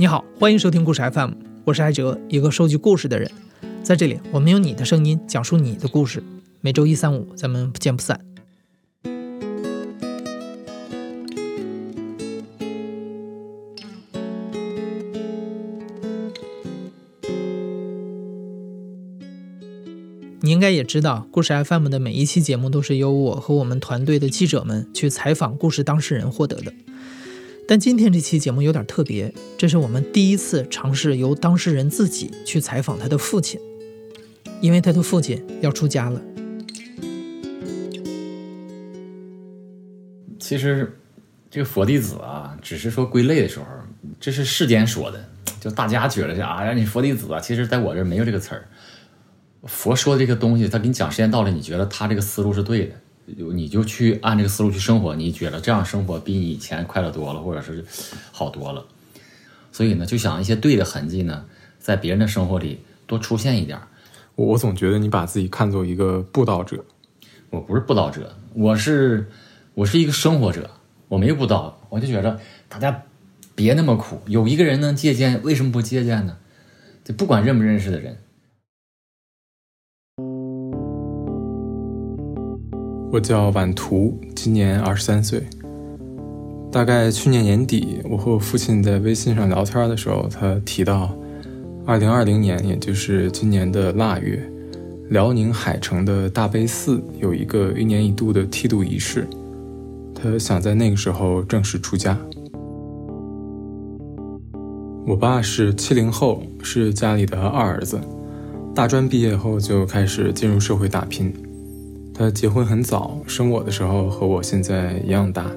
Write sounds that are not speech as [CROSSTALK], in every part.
你好，欢迎收听故事 FM，我是艾哲，一个收集故事的人。在这里，我们用你的声音讲述你的故事。每周一、三、五，咱们不见不散。你应该也知道，故事 FM 的每一期节目都是由我和我们团队的记者们去采访故事当事人获得的。但今天这期节目有点特别，这是我们第一次尝试由当事人自己去采访他的父亲，因为他的父亲要出家了。其实，这个佛弟子啊，只是说归类的时候，这是世间说的，就大家觉得是啊，你佛弟子啊，其实在我这没有这个词儿。佛说的这个东西，他给你讲世间道理，你觉得他这个思路是对的。你就去按这个思路去生活，你觉得这样生活比你以前快乐多了，或者是好多了。所以呢，就想一些对的痕迹呢，在别人的生活里多出现一点。我总觉得你把自己看作一个布道者，我不是布道者，我是我是一个生活者，我没布道，我就觉得大家别那么苦，有一个人能借鉴，为什么不借鉴呢？就不管认不认识的人。我叫晚图，今年二十三岁。大概去年年底，我和我父亲在微信上聊天的时候，他提到，二零二零年，也就是今年的腊月，辽宁海城的大悲寺有一个一年一度的剃度仪式，他想在那个时候正式出家。我爸是七零后，是家里的二儿子，大专毕业后就开始进入社会打拼。他结婚很早，生我的时候和我现在一样大。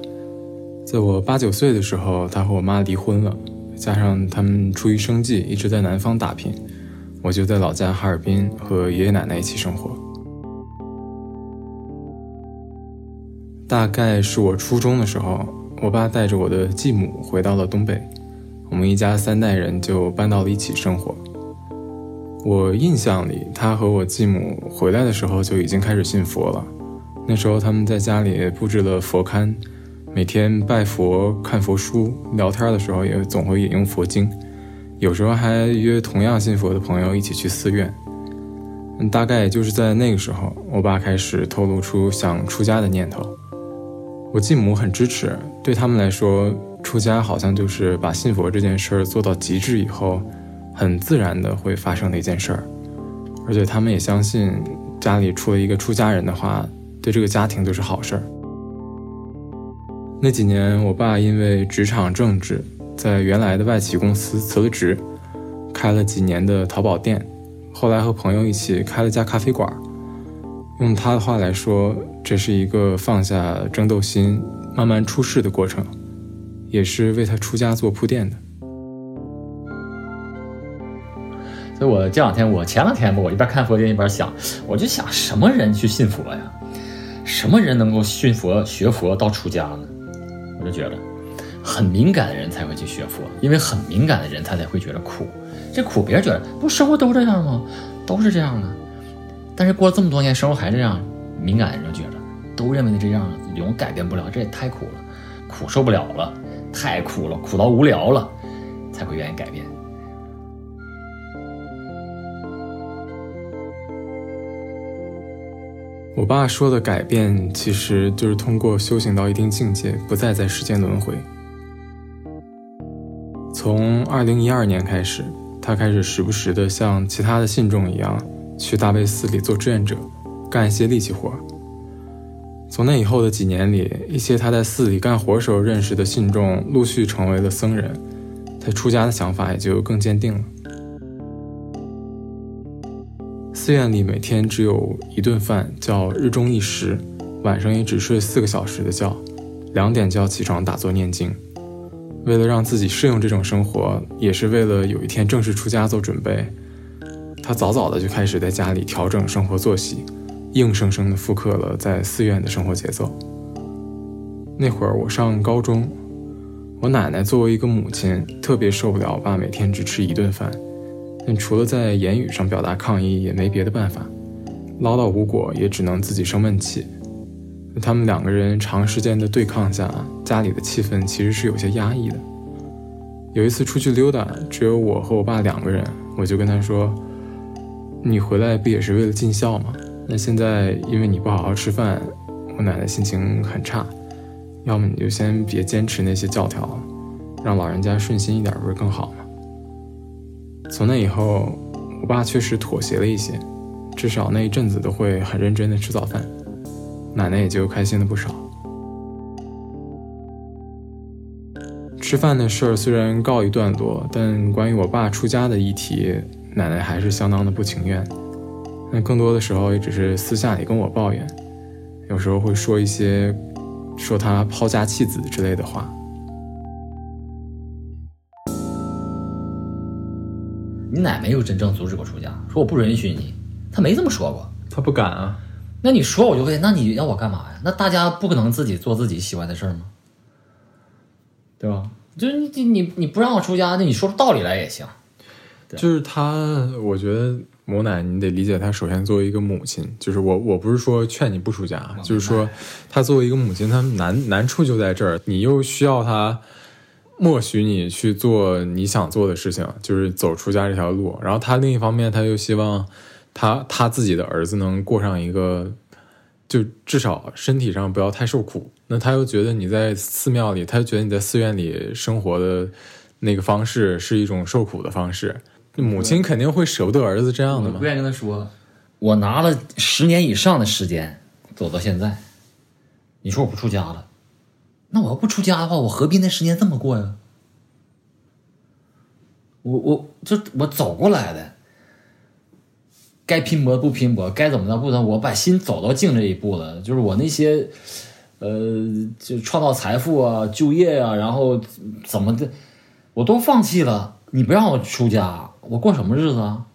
在我八九岁的时候，他和我妈离婚了，加上他们出于生计一直在南方打拼，我就在老家哈尔滨和爷爷奶奶一起生活。大概是我初中的时候，我爸带着我的继母回到了东北，我们一家三代人就搬到了一起生活。我印象里，他和我继母回来的时候就已经开始信佛了。那时候他们在家里布置了佛龛，每天拜佛、看佛书，聊天的时候也总会引用佛经，有时候还约同样信佛的朋友一起去寺院。大概也就是在那个时候，我爸开始透露出想出家的念头。我继母很支持，对他们来说，出家好像就是把信佛这件事儿做到极致以后。很自然的会发生的一件事儿，而且他们也相信，家里出了一个出家人的话，对这个家庭都是好事儿。那几年，我爸因为职场政治，在原来的外企公司辞了职，开了几年的淘宝店，后来和朋友一起开了家咖啡馆。用他的话来说，这是一个放下争斗心，慢慢出世的过程，也是为他出家做铺垫的。所以我这两天，我前两天吧，我一边看佛经一边想，我就想什么人去信佛呀？什么人能够信佛学佛到出家呢？我就觉得，很敏感的人才会去学佛，因为很敏感的人他才会觉得苦。这苦别人觉得不生活都这样吗？都是这样的。但是过了这么多年，生活还这样，敏感的人就觉得都认为的这样，永改变不了，这也太苦了，苦受不了了，太苦了，苦到无聊了，才会愿意改变。我爸说的改变，其实就是通过修行到一定境界，不再在世间轮回。从二零一二年开始，他开始时不时的像其他的信众一样，去大悲寺里做志愿者，干一些力气活。从那以后的几年里，一些他在寺里干活时候认识的信众，陆续成为了僧人，他出家的想法也就更坚定了。寺院里每天只有一顿饭，叫日中一食，晚上也只睡四个小时的觉，两点就要起床打坐念经。为了让自己适应这种生活，也是为了有一天正式出家做准备，他早早的就开始在家里调整生活作息，硬生生的复刻了在寺院的生活节奏。那会儿我上高中，我奶奶作为一个母亲，特别受不了我爸每天只吃一顿饭。但除了在言语上表达抗议，也没别的办法，唠叨无果，也只能自己生闷气。他们两个人长时间的对抗下，家里的气氛其实是有些压抑的。有一次出去溜达，只有我和我爸两个人，我就跟他说：“你回来不也是为了尽孝吗？那现在因为你不好好吃饭，我奶奶心情很差，要么你就先别坚持那些教条了，让老人家顺心一点，不是更好吗？”从那以后，我爸确实妥协了一些，至少那一阵子都会很认真的吃早饭，奶奶也就开心了不少。吃饭的事儿虽然告一段落，但关于我爸出家的议题，奶奶还是相当的不情愿。那更多的时候也只是私下里跟我抱怨，有时候会说一些说他抛家弃子之类的话。你奶没有真正阻止过出家，说我不允许你，他没这么说过。他不敢啊。那你说我就会，那你要我干嘛呀？那大家不可能自己做自己喜欢的事儿吗？对吧？就是你你你不让我出家，那你说出道理来也行。就是他，我觉得母奶你得理解他。首先作为一个母亲，就是我我不是说劝你不出家，就是说他作为一个母亲，他难难处就在这儿，你又需要他。默许你去做你想做的事情，就是走出家这条路。然后他另一方面，他又希望他他自己的儿子能过上一个，就至少身体上不要太受苦。那他又觉得你在寺庙里，他觉得你在寺院里生活的那个方式是一种受苦的方式。母亲肯定会舍不得儿子这样的嘛。不愿意跟他说，我拿了十年以上的时间走到现在，你说我不出家了。那我要不出家的话，我何必那十年这么过呀？我我就我走过来的，该拼搏不拼搏，该怎么着不怎么，我把心走到静这一步了。就是我那些，呃，就创造财富啊、就业啊，然后怎么的，我都放弃了。你不让我出家，我过什么日子啊？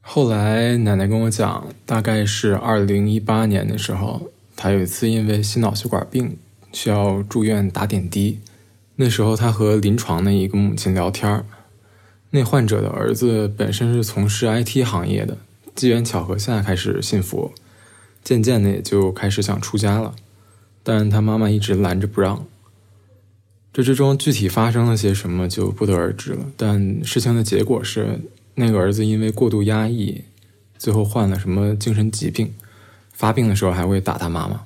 后来奶奶跟我讲，大概是二零一八年的时候。他有一次因为心脑血管病需要住院打点滴，那时候他和临床的一个母亲聊天那患者的儿子本身是从事 IT 行业的，机缘巧合下开始信佛，渐渐的也就开始想出家了，但他妈妈一直拦着不让。这之中具体发生了些什么就不得而知了，但事情的结果是那个儿子因为过度压抑，最后患了什么精神疾病。发病的时候还会打他妈妈。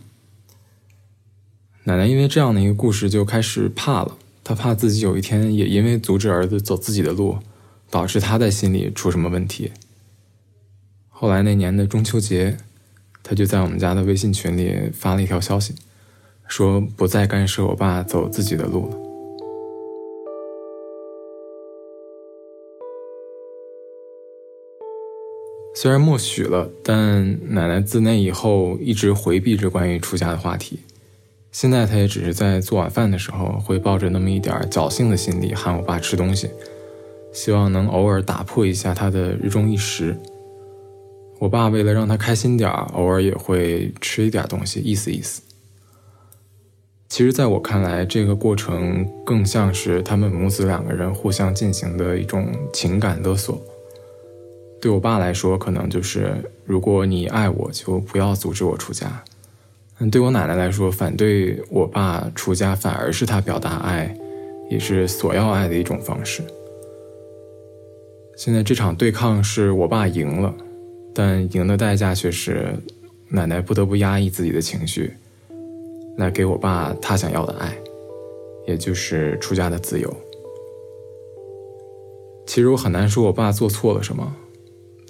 奶奶因为这样的一个故事就开始怕了，她怕自己有一天也因为阻止儿子走自己的路，导致他在心里出什么问题。后来那年的中秋节，她就在我们家的微信群里发了一条消息，说不再干涉我爸走自己的路了。虽然默许了，但奶奶自那以后一直回避着关于出家的话题。现在她也只是在做晚饭的时候，会抱着那么一点侥幸的心理喊我爸吃东西，希望能偶尔打破一下他的日中一时。我爸为了让他开心点偶尔也会吃一点东西，意思意思。其实，在我看来，这个过程更像是他们母子两个人互相进行的一种情感勒索。对我爸来说，可能就是如果你爱我，就不要阻止我出家。嗯，对我奶奶来说，反对我爸出家，反而是他表达爱，也是索要爱的一种方式。现在这场对抗是我爸赢了，但赢的代价却是奶奶不得不压抑自己的情绪，来给我爸他想要的爱，也就是出家的自由。其实我很难说我爸做错了什么。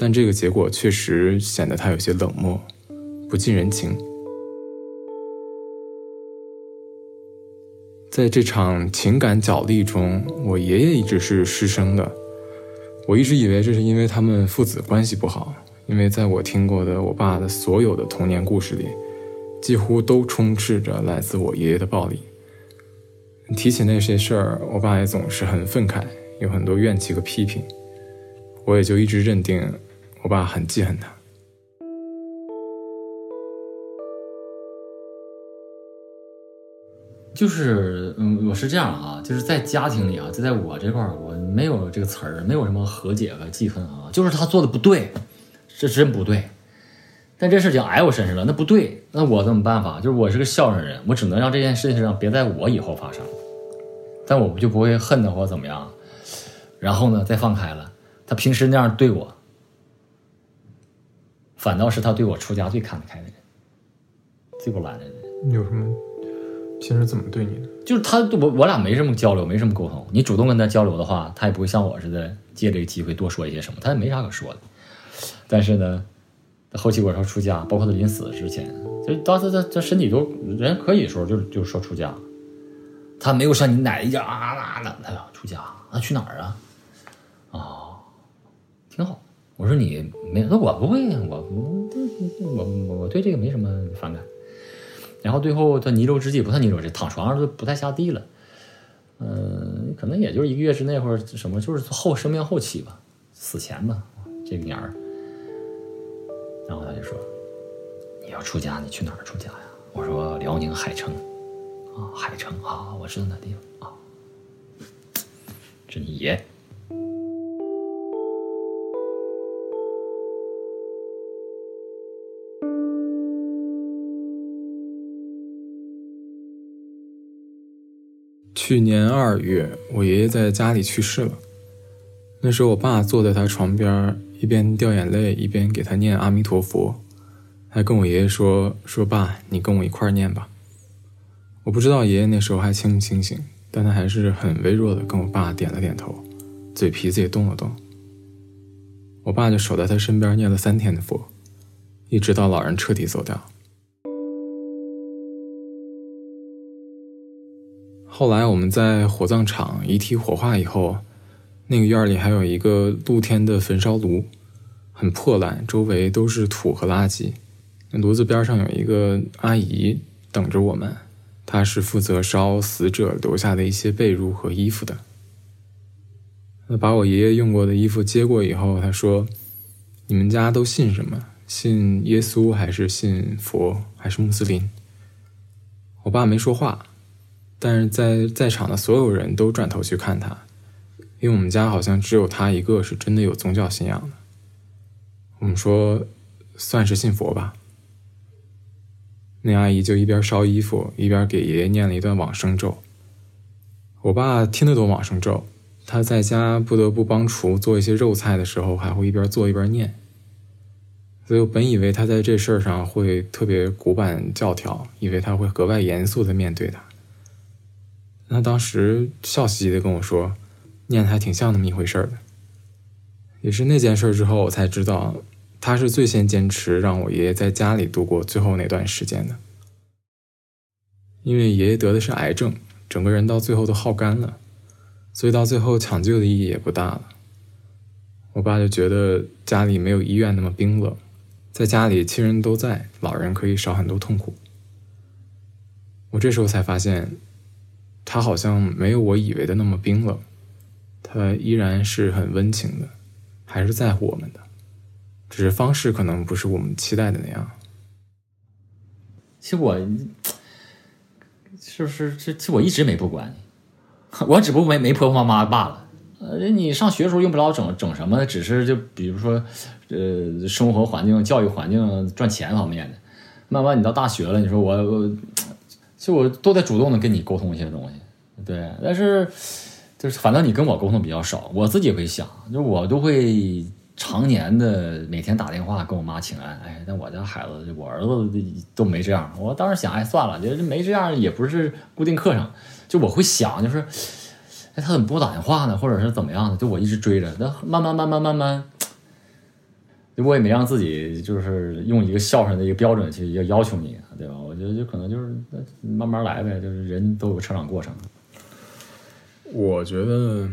但这个结果确实显得他有些冷漠，不近人情。在这场情感角力中，我爷爷一直是失声的。我一直以为这是因为他们父子关系不好，因为在我听过的我爸的所有的童年故事里，几乎都充斥着来自我爷爷的暴力。提起那些事儿，我爸也总是很愤慨，有很多怨气和批评。我也就一直认定，我爸很记恨他。就是，嗯，我是这样啊，就是在家庭里啊，就在我这块儿，我没有这个词儿，没有什么和解和记恨啊，就是他做的不对，这真不对。但这事情挨我身上了，那不对，那我怎么办法？就是我是个孝顺人，我只能让这件事情上别在我以后发生。但我就不会恨他或怎么样。然后呢，再放开了，他平时那样对我，反倒是他对我出家最看得开的人，最不拦着的人。有什么？平时怎么对你的？就是他，我我俩没什么交流，没什么沟通。你主动跟他交流的话，他也不会像我似的借这个机会多说一些什么，他也没啥可说的。但是呢，后期我说出家，包括他临死之前，就当时他他身体都人可以的时候，就就说出家。他没有像你奶一样啊啊的，他要出家，那去哪儿啊？哦，挺好。我说你没，那我不会，我不，我我我对这个没什么反感。然后最后他弥留之际不算弥留，这躺床上都不太下地了。嗯，可能也就是一个月之内或者什么，就是后生命后期吧，死前吧，这个年儿。然后他就说：“你要出家，你去哪儿出家呀？”我说：“辽宁海城。”啊，海城啊，我知道那地方啊。这你爷。去年二月，我爷爷在家里去世了。那时候，我爸坐在他床边，一边掉眼泪，一边给他念阿弥陀佛，还跟我爷爷说：“说爸，你跟我一块念吧。”我不知道爷爷那时候还清不清醒，但他还是很微弱的跟我爸点了点头，嘴皮子也动了动。我爸就守在他身边念了三天的佛，一直到老人彻底走掉。后来我们在火葬场遗体火化以后，那个院里还有一个露天的焚烧炉，很破烂，周围都是土和垃圾。那炉子边上有一个阿姨等着我们，她是负责烧死者留下的一些被褥和衣服的。那把我爷爷用过的衣服接过以后，她说：“你们家都信什么？信耶稣还是信佛还是穆斯林？”我爸没说话。但是在在场的所有人都转头去看他，因为我们家好像只有他一个是真的有宗教信仰的。我们说，算是信佛吧。那阿姨就一边烧衣服，一边给爷爷念了一段往生咒。我爸听得懂往生咒，他在家不得不帮厨做一些肉菜的时候，还会一边做一边念。所以我本以为他在这事儿上会特别古板教条，以为他会格外严肃的面对他。他当时笑嘻嘻的跟我说：“念的还挺像那么一回事儿的。”也是那件事之后，我才知道他是最先坚持让我爷爷在家里度过最后那段时间的。因为爷爷得的是癌症，整个人到最后都耗干了，所以到最后抢救的意义也不大了。我爸就觉得家里没有医院那么冰冷，在家里亲人都在，老人可以少很多痛苦。我这时候才发现。他好像没有我以为的那么冰冷，他依然是很温情的，还是在乎我们的，只是方式可能不是我们期待的那样。其实我，是不是这？这我一直没不管你，[LAUGHS] 我只不过没没婆婆妈妈罢了。呃，你上学的时候用不着整整什么，只是就比如说，呃，生活环境、教育环境、赚钱方面的。慢慢你到大学了，你说我我就我都在主动的跟你沟通一些东西，对，但是就是反正你跟我沟通比较少，我自己会想，就我都会常年的每天打电话跟我妈请安，哎，但我家孩子，我儿子都没这样，我当时想，哎，算了，就是没这样也不是固定课程，就我会想，就是，哎，他怎么不打电话呢？或者是怎么样的？就我一直追着，那慢慢慢慢慢慢。我也没让自己就是用一个孝顺的一个标准去要要求你，对吧？我觉得就可能就是慢慢来呗，就是人都有成长过程。我觉得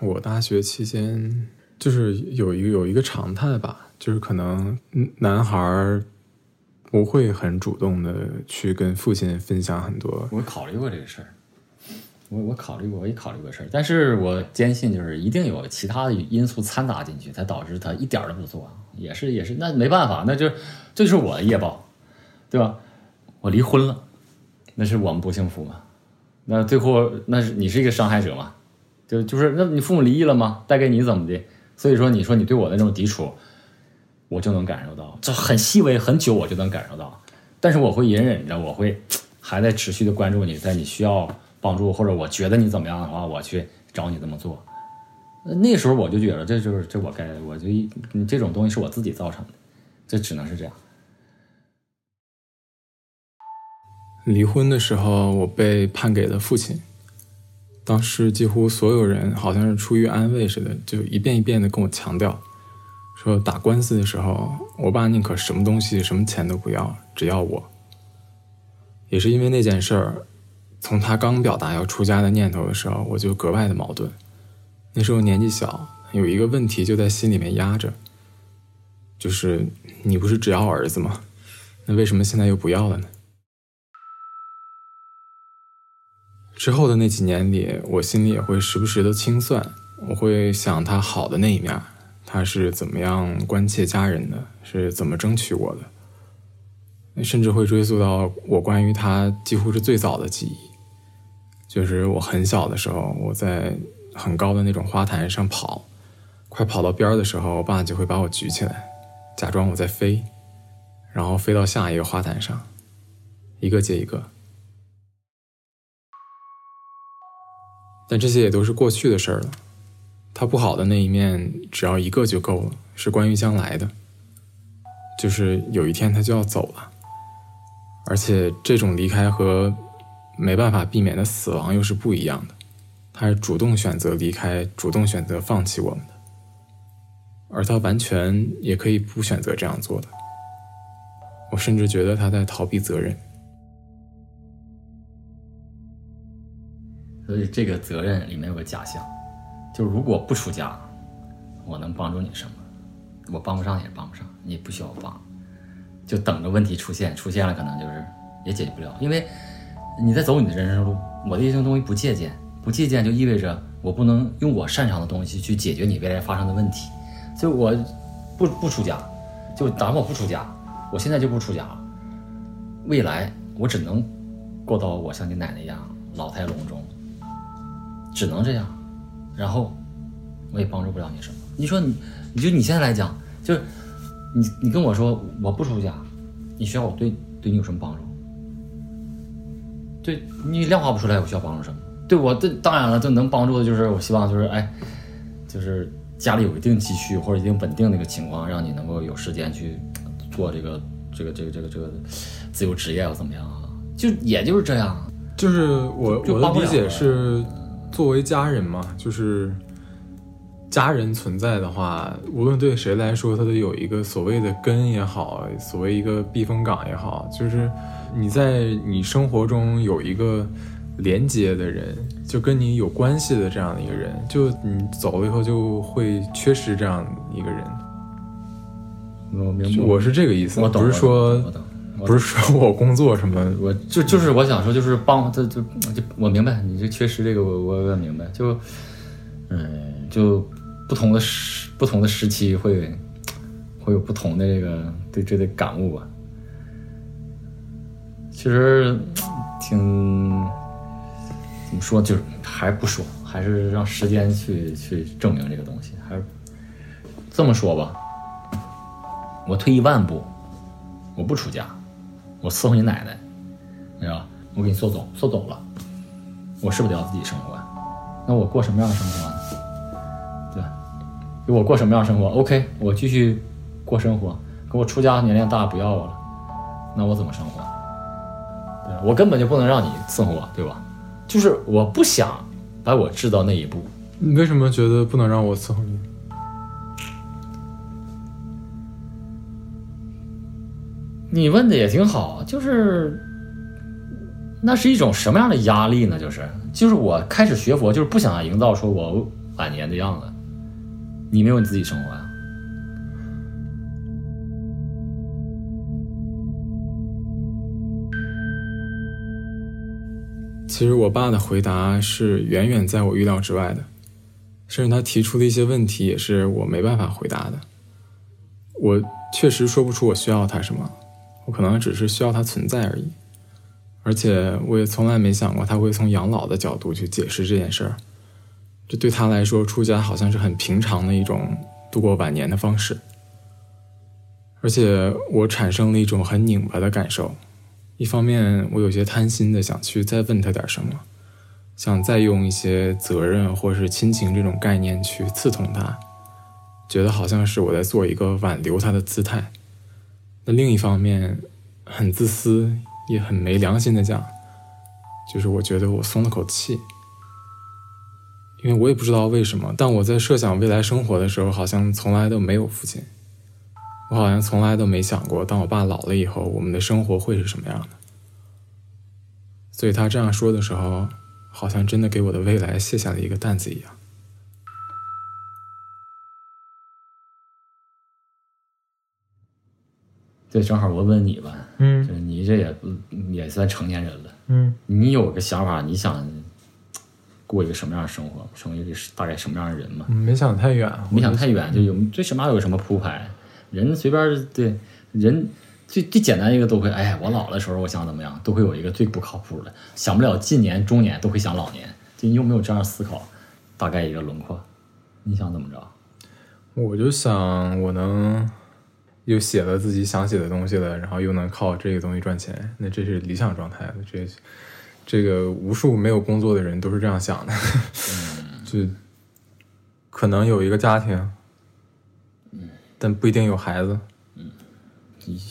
我大学期间就是有一个有一个常态吧，就是可能男孩不会很主动的去跟父亲分享很多。我考虑过这个事儿。我我考虑过，我也考虑过事儿，但是我坚信就是一定有其他的因素掺杂进去，才导致他一点都不做，也是也是，那没办法，那就这就是我的业报，对吧？我离婚了，那是我们不幸福吗？那最后那是你是一个伤害者吗？就就是那你父母离异了吗？带给你怎么的？所以说你说你对我的那种抵触，我就能感受到，这很细微很久我就能感受到，但是我会隐忍着，我会 [TSK] 还在持续的关注你，在你需要。帮助，或者我觉得你怎么样的话，我去找你这么做。那时候我就觉得这就是这我该，我就一这种东西是我自己造成的，这只能是这样。离婚的时候，我被判给了父亲。当时几乎所有人好像是出于安慰似的，就一遍一遍的跟我强调，说打官司的时候，我爸宁可什么东西、什么钱都不要，只要我。也是因为那件事儿，从他刚表达要出家的念头的时候，我就格外的矛盾。那时候年纪小，有一个问题就在心里面压着，就是你不是只要儿子吗？那为什么现在又不要了呢？之后的那几年里，我心里也会时不时的清算，我会想他好的那一面，他是怎么样关切家人的，是怎么争取我的，甚至会追溯到我关于他几乎是最早的记忆，就是我很小的时候，我在很高的那种花坛上跑，快跑到边儿的时候，我爸就会把我举起来，假装我在飞，然后飞到下一个花坛上，一个接一个。但这些也都是过去的事儿了。他不好的那一面，只要一个就够了，是关于将来的，就是有一天他就要走了，而且这种离开和没办法避免的死亡又是不一样的。他是主动选择离开，主动选择放弃我们的，而他完全也可以不选择这样做的。我甚至觉得他在逃避责任。所以这个责任里面有个假象，就是如果不出家，我能帮助你什么？我帮不上也帮不上，你不需要我帮，就等着问题出现，出现了可能就是也解决不了，因为你在走你的人生路。我的一些东西不借鉴，不借鉴就意味着我不能用我擅长的东西去解决你未来发生的问题。就我不不出家，就打我不出家，我现在就不出家了，未来我只能过到我像你奶奶一样老态龙钟。只能这样，然后我也帮助不了你什么。你说你，你就你现在来讲，就是你你跟我说我不出家，你需要我对对你有什么帮助？对你量化不出来，我需要帮助什么？对我这当然了，这能帮助的就是我希望就是哎，就是家里有一定积蓄或者一定稳定的一个情况，让你能够有时间去做这个这个这个这个这个自由职业或怎么样啊？就也就是这样，就是我我的理解是。作为家人嘛，就是家人存在的话，无论对谁来说，他都有一个所谓的根也好，所谓一个避风港也好，就是你在你生活中有一个连接的人，就跟你有关系的这样的一个人，就你走了以后就会缺失这样一个人。我明白，我是这个意思，我不是说。不是说我工作什么，我就就是我想说，就是帮这就就我明白你这缺失这个，我我也明白，就嗯，就不同的时不同的时期会会有不同的这个对这个感悟吧。其实挺怎么说，就是还不说，还是让时间去去证明这个东西。还是这么说吧，我退一万步，我不出家。我伺候你奶奶，你知道？我给你送走，送走了，我是不是得要自己生活？那我过什么样的生活呢？对吧？我过什么样的生活？OK，我继续过生活。可我出家年龄大，不要我了，那我怎么生活？对我根本就不能让你伺候我，对吧？就是我不想把我置到那一步。你为什么觉得不能让我伺候你？你问的也挺好，就是那是一种什么样的压力呢？就是就是我开始学佛，就是不想营造出我晚年的样子。你没有你自己生活呀？其实我爸的回答是远远在我预料之外的，甚至他提出的一些问题也是我没办法回答的。我确实说不出我需要他什么。我可能只是需要它存在而已，而且我也从来没想过他会从养老的角度去解释这件事儿。这对他来说，出家好像是很平常的一种度过晚年的方式。而且我产生了一种很拧巴的感受，一方面我有些贪心的想去再问他点什么，想再用一些责任或是亲情这种概念去刺痛他，觉得好像是我在做一个挽留他的姿态。那另一方面，很自私也很没良心的讲，就是我觉得我松了口气，因为我也不知道为什么，但我在设想未来生活的时候，好像从来都没有父亲，我好像从来都没想过，当我爸老了以后，我们的生活会是什么样的。所以他这样说的时候。好像真的给我的未来卸下了一个担子一样。这正好我问你吧，嗯就是你这也也算成年人了，嗯你有个想法，你想过一个什么样的生活，成为一个大概什么样的人吗？没想太远，没想太远，就有最起码有什么铺排，人随便对人。最最简单一个都会，哎，我老的时候我想怎么样，都会有一个最不靠谱的，想不了近年、中年，都会想老年。就你有没有这样思考？大概一个轮廓，你想怎么着？我就想我能又写了自己想写的东西了，然后又能靠这个东西赚钱，那这是理想状态。这这个无数没有工作的人都是这样想的，[LAUGHS] 就可能有一个家庭，但不一定有孩子。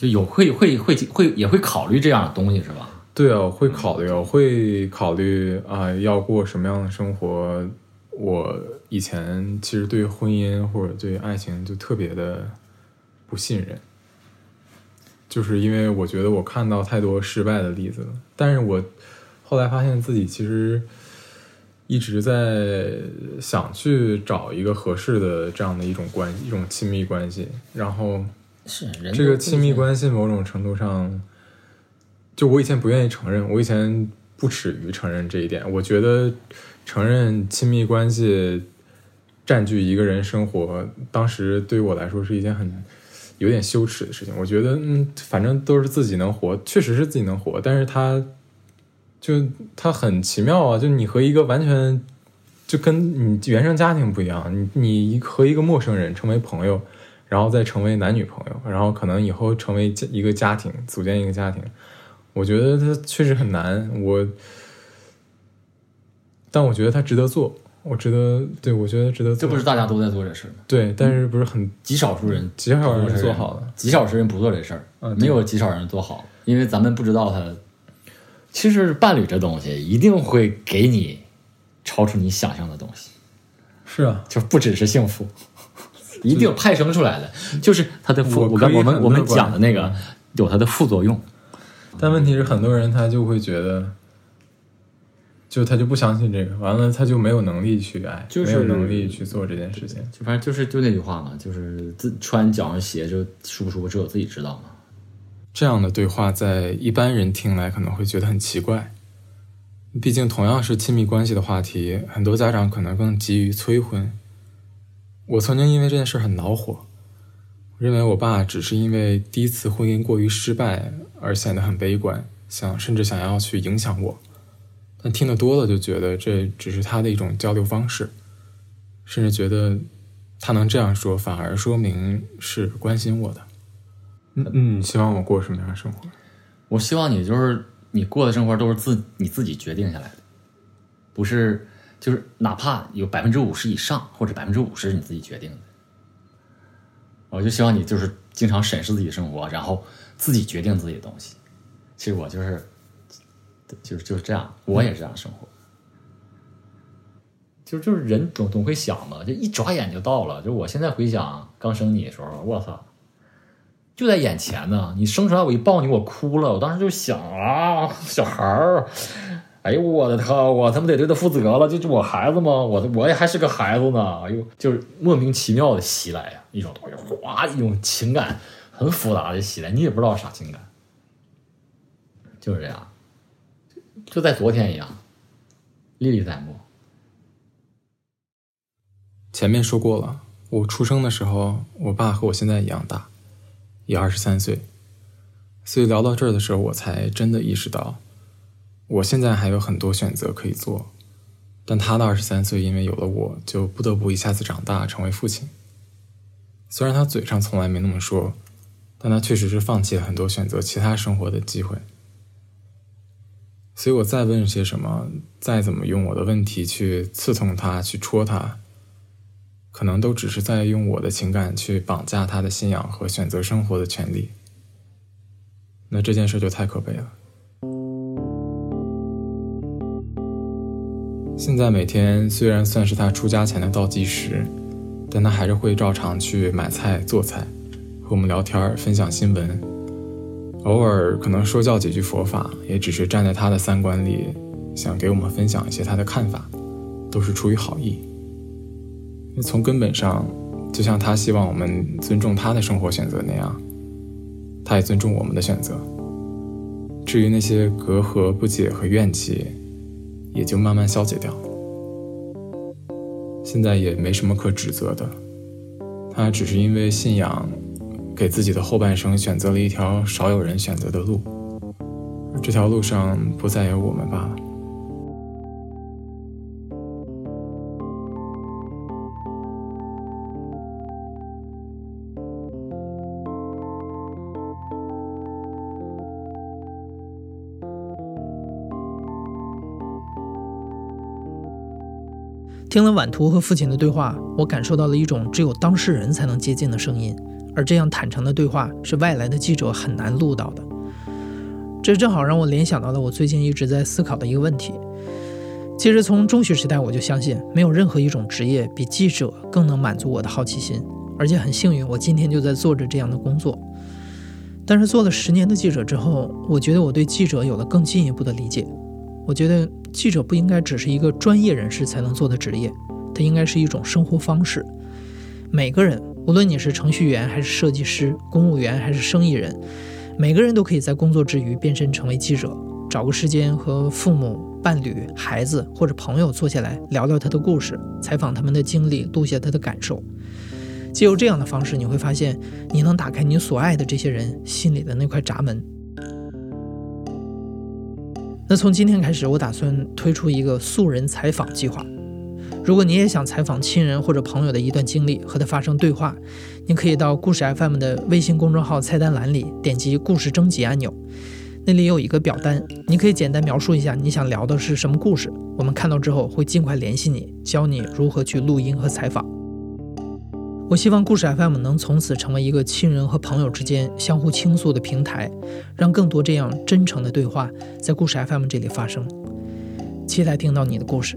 就有会会会会也会考虑这样的东西是吧？对啊，我会考虑，我会考虑啊，要过什么样的生活。我以前其实对婚姻或者对爱情就特别的不信任，就是因为我觉得我看到太多失败的例子了。但是我后来发现自己其实一直在想去找一个合适的这样的一种关系，一种亲密关系，然后。是这个亲密关系，某种程度上，就我以前不愿意承认，我以前不耻于承认这一点。我觉得承认亲密关系占据一个人生活，当时对于我来说是一件很有点羞耻的事情。我觉得，嗯，反正都是自己能活，确实是自己能活，但是他就他很奇妙啊！就你和一个完全就跟你原生家庭不一样，你你和一个陌生人成为朋友。然后再成为男女朋友，然后可能以后成为一个家庭，组建一个家庭。我觉得他确实很难，我，但我觉得他值得做，我值得，对我觉得值得做。这不是大家都在做这事吗？对，但是不是很极少数人，极少人做好的，极少数人不做这事儿，嗯，没有极少人做好，因为咱们不知道他。其实伴侣这东西一定会给你超出你想象的东西，是啊，就不只是幸福。[LAUGHS] 一定派生出来的，就是它的副。我们我们讲的那个有它的副作用，但问题是很多人他就会觉得，就他就不相信这个，完了他就没有能力去爱，就没有能力去做这件事情。就反正就是就那句话嘛，就是自穿脚上鞋就舒不舒服，只有自己知道嘛。这样的对话在一般人听来可能会觉得很奇怪，毕竟同样是亲密关系的话题，很多家长可能更急于催婚。我曾经因为这件事很恼火，认为我爸只是因为第一次婚姻过于失败而显得很悲观，想甚至想要去影响我。但听得多了就觉得这只是他的一种交流方式，甚至觉得他能这样说反而说明是关心我的。嗯嗯，希望我过什么样的生活？我希望你就是你过的生活都是自你自己决定下来的，不是。就是哪怕有百分之五十以上，或者百分之五十是你自己决定的，我就希望你就是经常审视自己生活，然后自己决定自己的东西。其实我就是，就是就是这样，我也是这样生活。就就是人总总会想嘛，就一眨眼就到了。就我现在回想刚生你的时候，我操，就在眼前呢。你生出来我一抱你，我哭了。我当时就想啊，小孩儿。哎呦我的他！我他妈得对他负责了，就是我孩子吗？我我也还是个孩子呢。哎呦，就是莫名其妙的袭来呀，一种东西，哗，一种情感很复杂的袭来，你也不知道啥情感，就是这样，就在昨天一样，历历在目。前面说过了，我出生的时候，我爸和我现在一样大，也二十三岁，所以聊到这儿的时候，我才真的意识到。我现在还有很多选择可以做，但他的二十三岁，因为有了我，就不得不一下子长大，成为父亲。虽然他嘴上从来没那么说，但他确实是放弃了很多选择其他生活的机会。所以我再问些什么，再怎么用我的问题去刺痛他、去戳他，可能都只是在用我的情感去绑架他的信仰和选择生活的权利。那这件事就太可悲了。现在每天虽然算是他出家前的倒计时，但他还是会照常去买菜做菜，和我们聊天分享新闻，偶尔可能说教几句佛法，也只是站在他的三观里，想给我们分享一些他的看法，都是出于好意。从根本上，就像他希望我们尊重他的生活选择那样，他也尊重我们的选择。至于那些隔阂、不解和怨气，也就慢慢消解掉。现在也没什么可指责的，他只是因为信仰，给自己的后半生选择了一条少有人选择的路，这条路上不再有我们罢了。听了晚图和父亲的对话，我感受到了一种只有当事人才能接近的声音，而这样坦诚的对话是外来的记者很难录到的。这正好让我联想到了我最近一直在思考的一个问题。其实从中学时代我就相信，没有任何一种职业比记者更能满足我的好奇心，而且很幸运，我今天就在做着这样的工作。但是做了十年的记者之后，我觉得我对记者有了更进一步的理解。我觉得记者不应该只是一个专业人士才能做的职业，它应该是一种生活方式。每个人，无论你是程序员还是设计师、公务员还是生意人，每个人都可以在工作之余变身成为记者，找个时间和父母、伴侣、孩子或者朋友坐下来聊聊他的故事，采访他们的经历，录下他的感受。借由这样的方式，你会发现，你能打开你所爱的这些人心里的那块闸门。那从今天开始，我打算推出一个素人采访计划。如果你也想采访亲人或者朋友的一段经历，和他发生对话，你可以到故事 FM 的微信公众号菜单栏里点击“故事征集”按钮，那里有一个表单，你可以简单描述一下你想聊的是什么故事，我们看到之后会尽快联系你，教你如何去录音和采访。我希望故事 FM 能从此成为一个亲人和朋友之间相互倾诉的平台，让更多这样真诚的对话在故事 FM 这里发生。期待听到你的故事。